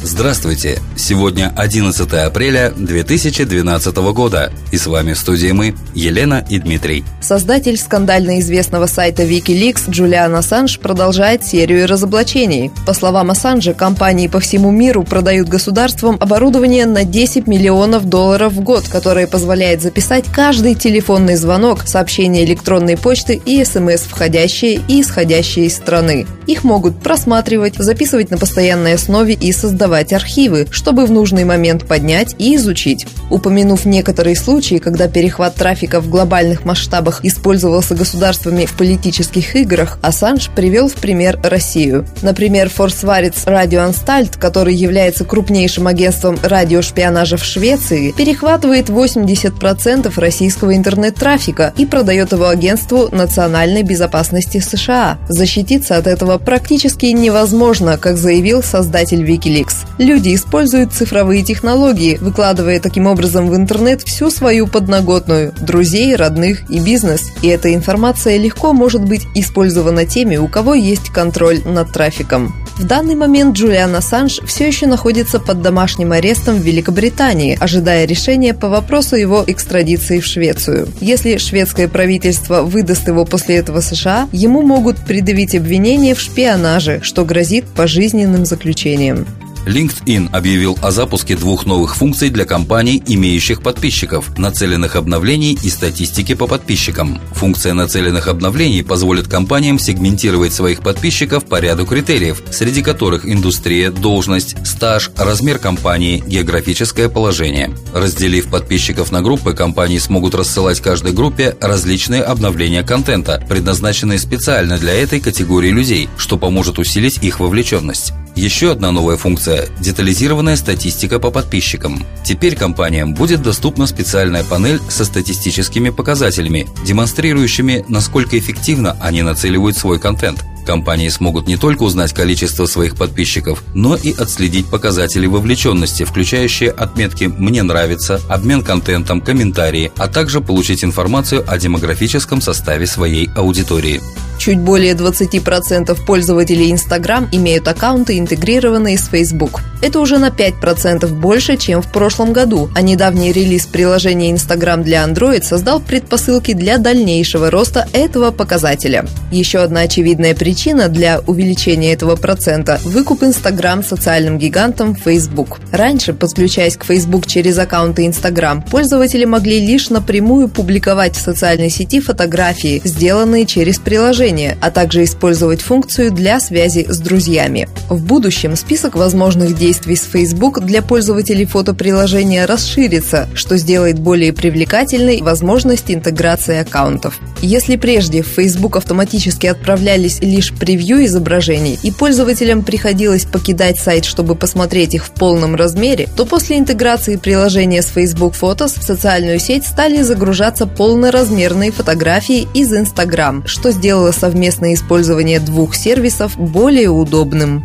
Здравствуйте! Сегодня 11 апреля 2012 года. И с вами в студии мы, Елена и Дмитрий. Создатель скандально известного сайта Wikileaks Джулиан Ассанж продолжает серию разоблачений. По словам Ассанжа, компании по всему миру продают государствам оборудование на 10 миллионов долларов в год, которое позволяет записать каждый телефонный звонок, сообщение электронной почты и СМС, входящие и исходящие из страны. Их могут просматривать, записывать на постоянной основе и создавать создавать архивы, чтобы в нужный момент поднять и изучить. Упомянув некоторые случаи, когда перехват трафика в глобальных масштабах использовался государствами в политических играх, Ассанж привел в пример Россию. Например, форсварец Радиоанстальт, который является крупнейшим агентством радиошпионажа в Швеции, перехватывает 80% российского интернет-трафика и продает его агентству национальной безопасности США. Защититься от этого практически невозможно, как заявил создатель Wikileaks. Люди используют цифровые технологии, выкладывая таким образом в интернет всю свою подноготную – друзей, родных и бизнес. И эта информация легко может быть использована теми, у кого есть контроль над трафиком. В данный момент Джулиан Ассанж все еще находится под домашним арестом в Великобритании, ожидая решения по вопросу его экстрадиции в Швецию. Если шведское правительство выдаст его после этого США, ему могут предъявить обвинение в шпионаже, что грозит пожизненным заключением. LinkedIn объявил о запуске двух новых функций для компаний, имеющих подписчиков – нацеленных обновлений и статистики по подписчикам. Функция нацеленных обновлений позволит компаниям сегментировать своих подписчиков по ряду критериев, среди которых индустрия, должность, стаж, размер компании, географическое положение. Разделив подписчиков на группы, компании смогут рассылать каждой группе различные обновления контента, предназначенные специально для этой категории людей, что поможет усилить их вовлеченность. Еще одна новая функция – детализированная статистика по подписчикам. Теперь компаниям будет доступна специальная панель со статистическими показателями, демонстрирующими, насколько эффективно они нацеливают свой контент. Компании смогут не только узнать количество своих подписчиков, но и отследить показатели вовлеченности, включающие отметки «Мне нравится», обмен контентом, комментарии, а также получить информацию о демографическом составе своей аудитории. Чуть более 20% пользователей Instagram имеют аккаунты, интегрированные с Facebook. Это уже на 5% больше, чем в прошлом году, а недавний релиз приложения Instagram для Android создал предпосылки для дальнейшего роста этого показателя. Еще одна очевидная причина для увеличения этого процента – выкуп Instagram социальным гигантом Facebook. Раньше, подключаясь к Facebook через аккаунты Instagram, пользователи могли лишь напрямую публиковать в социальной сети фотографии, сделанные через приложение, приложение, а также использовать функцию для связи с друзьями. В будущем список возможных действий с Facebook для пользователей фотоприложения расширится, что сделает более привлекательной возможность интеграции аккаунтов. Если прежде в Facebook автоматически отправлялись лишь превью изображений и пользователям приходилось покидать сайт, чтобы посмотреть их в полном размере, то после интеграции приложения с Facebook Photos в социальную сеть стали загружаться полноразмерные фотографии из Instagram, что сделало совместное использование двух сервисов более удобным.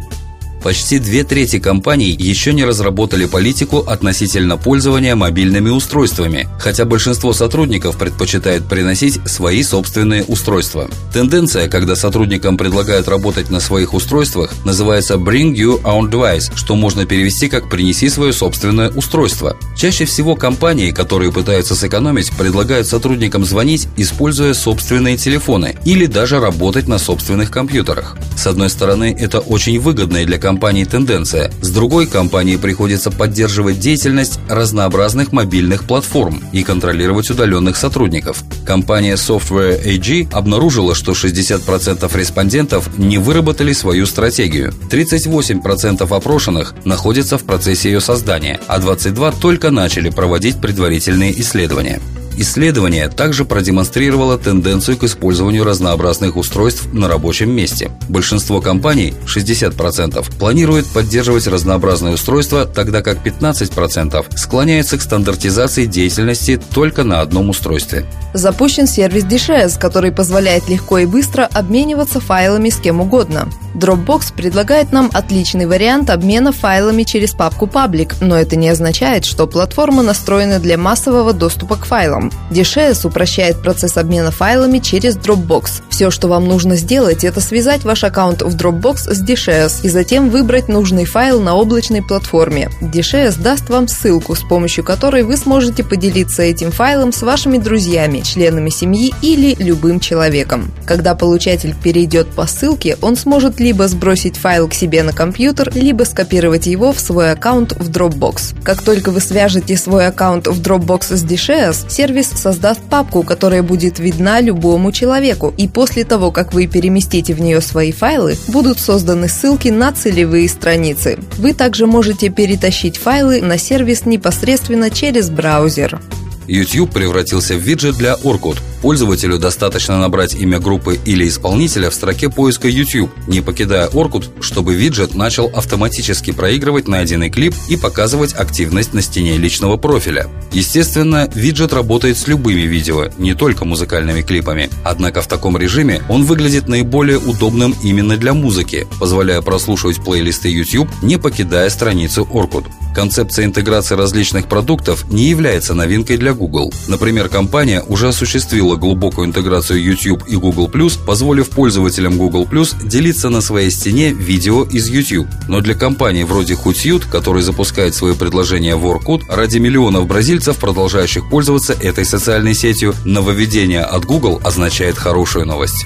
Почти две трети компаний еще не разработали политику относительно пользования мобильными устройствами, хотя большинство сотрудников предпочитает приносить свои собственные устройства. Тенденция, когда сотрудникам предлагают работать на своих устройствах, называется «bring your own device», что можно перевести как «принеси свое собственное устройство». Чаще всего компании, которые пытаются сэкономить, предлагают сотрудникам звонить, используя собственные телефоны или даже работать на собственных компьютерах. С одной стороны, это очень выгодная для компании компании тенденция. С другой, компании приходится поддерживать деятельность разнообразных мобильных платформ и контролировать удаленных сотрудников. Компания Software AG обнаружила, что 60% респондентов не выработали свою стратегию. 38% опрошенных находятся в процессе ее создания, а 22% только начали проводить предварительные исследования. Исследование также продемонстрировало тенденцию к использованию разнообразных устройств на рабочем месте. Большинство компаний, 60%, планирует поддерживать разнообразные устройства, тогда как 15% склоняются к стандартизации деятельности только на одном устройстве. Запущен сервис DShares, который позволяет легко и быстро обмениваться файлами с кем угодно. Dropbox предлагает нам отличный вариант обмена файлами через папку Public, но это не означает, что платформа настроена для массового доступа к файлам. DShares упрощает процесс обмена файлами через Dropbox. Все, что вам нужно сделать, это связать ваш аккаунт в Dropbox с DShares и затем выбрать нужный файл на облачной платформе. DShares даст вам ссылку, с помощью которой вы сможете поделиться этим файлом с вашими друзьями, членами семьи или любым человеком. Когда получатель перейдет по ссылке, он сможет либо сбросить файл к себе на компьютер, либо скопировать его в свой аккаунт в Dropbox. Как только вы свяжете свой аккаунт в Dropbox с DShares, сервис создаст папку, которая будет видна любому человеку, и после того, как вы переместите в нее свои файлы, будут созданы ссылки на целевые страницы. Вы также можете перетащить файлы на сервис непосредственно через браузер. YouTube превратился в виджет для Orkut. Пользователю достаточно набрать имя группы или исполнителя в строке поиска YouTube, не покидая Orkut, чтобы виджет начал автоматически проигрывать найденный клип и показывать активность на стене личного профиля. Естественно, виджет работает с любыми видео, не только музыкальными клипами. Однако в таком режиме он выглядит наиболее удобным именно для музыки, позволяя прослушивать плейлисты YouTube, не покидая страницу Orkut. Концепция интеграции различных продуктов не является новинкой для Google. Например, компания уже осуществила глубокую интеграцию YouTube и Google+, позволив пользователям Google+, делиться на своей стене видео из YouTube. Но для компании вроде Hootsuite, который запускает свои предложения в Orkut, ради миллионов бразильцев, продолжающих пользоваться этой социальной сетью, нововведение от Google означает хорошую новость.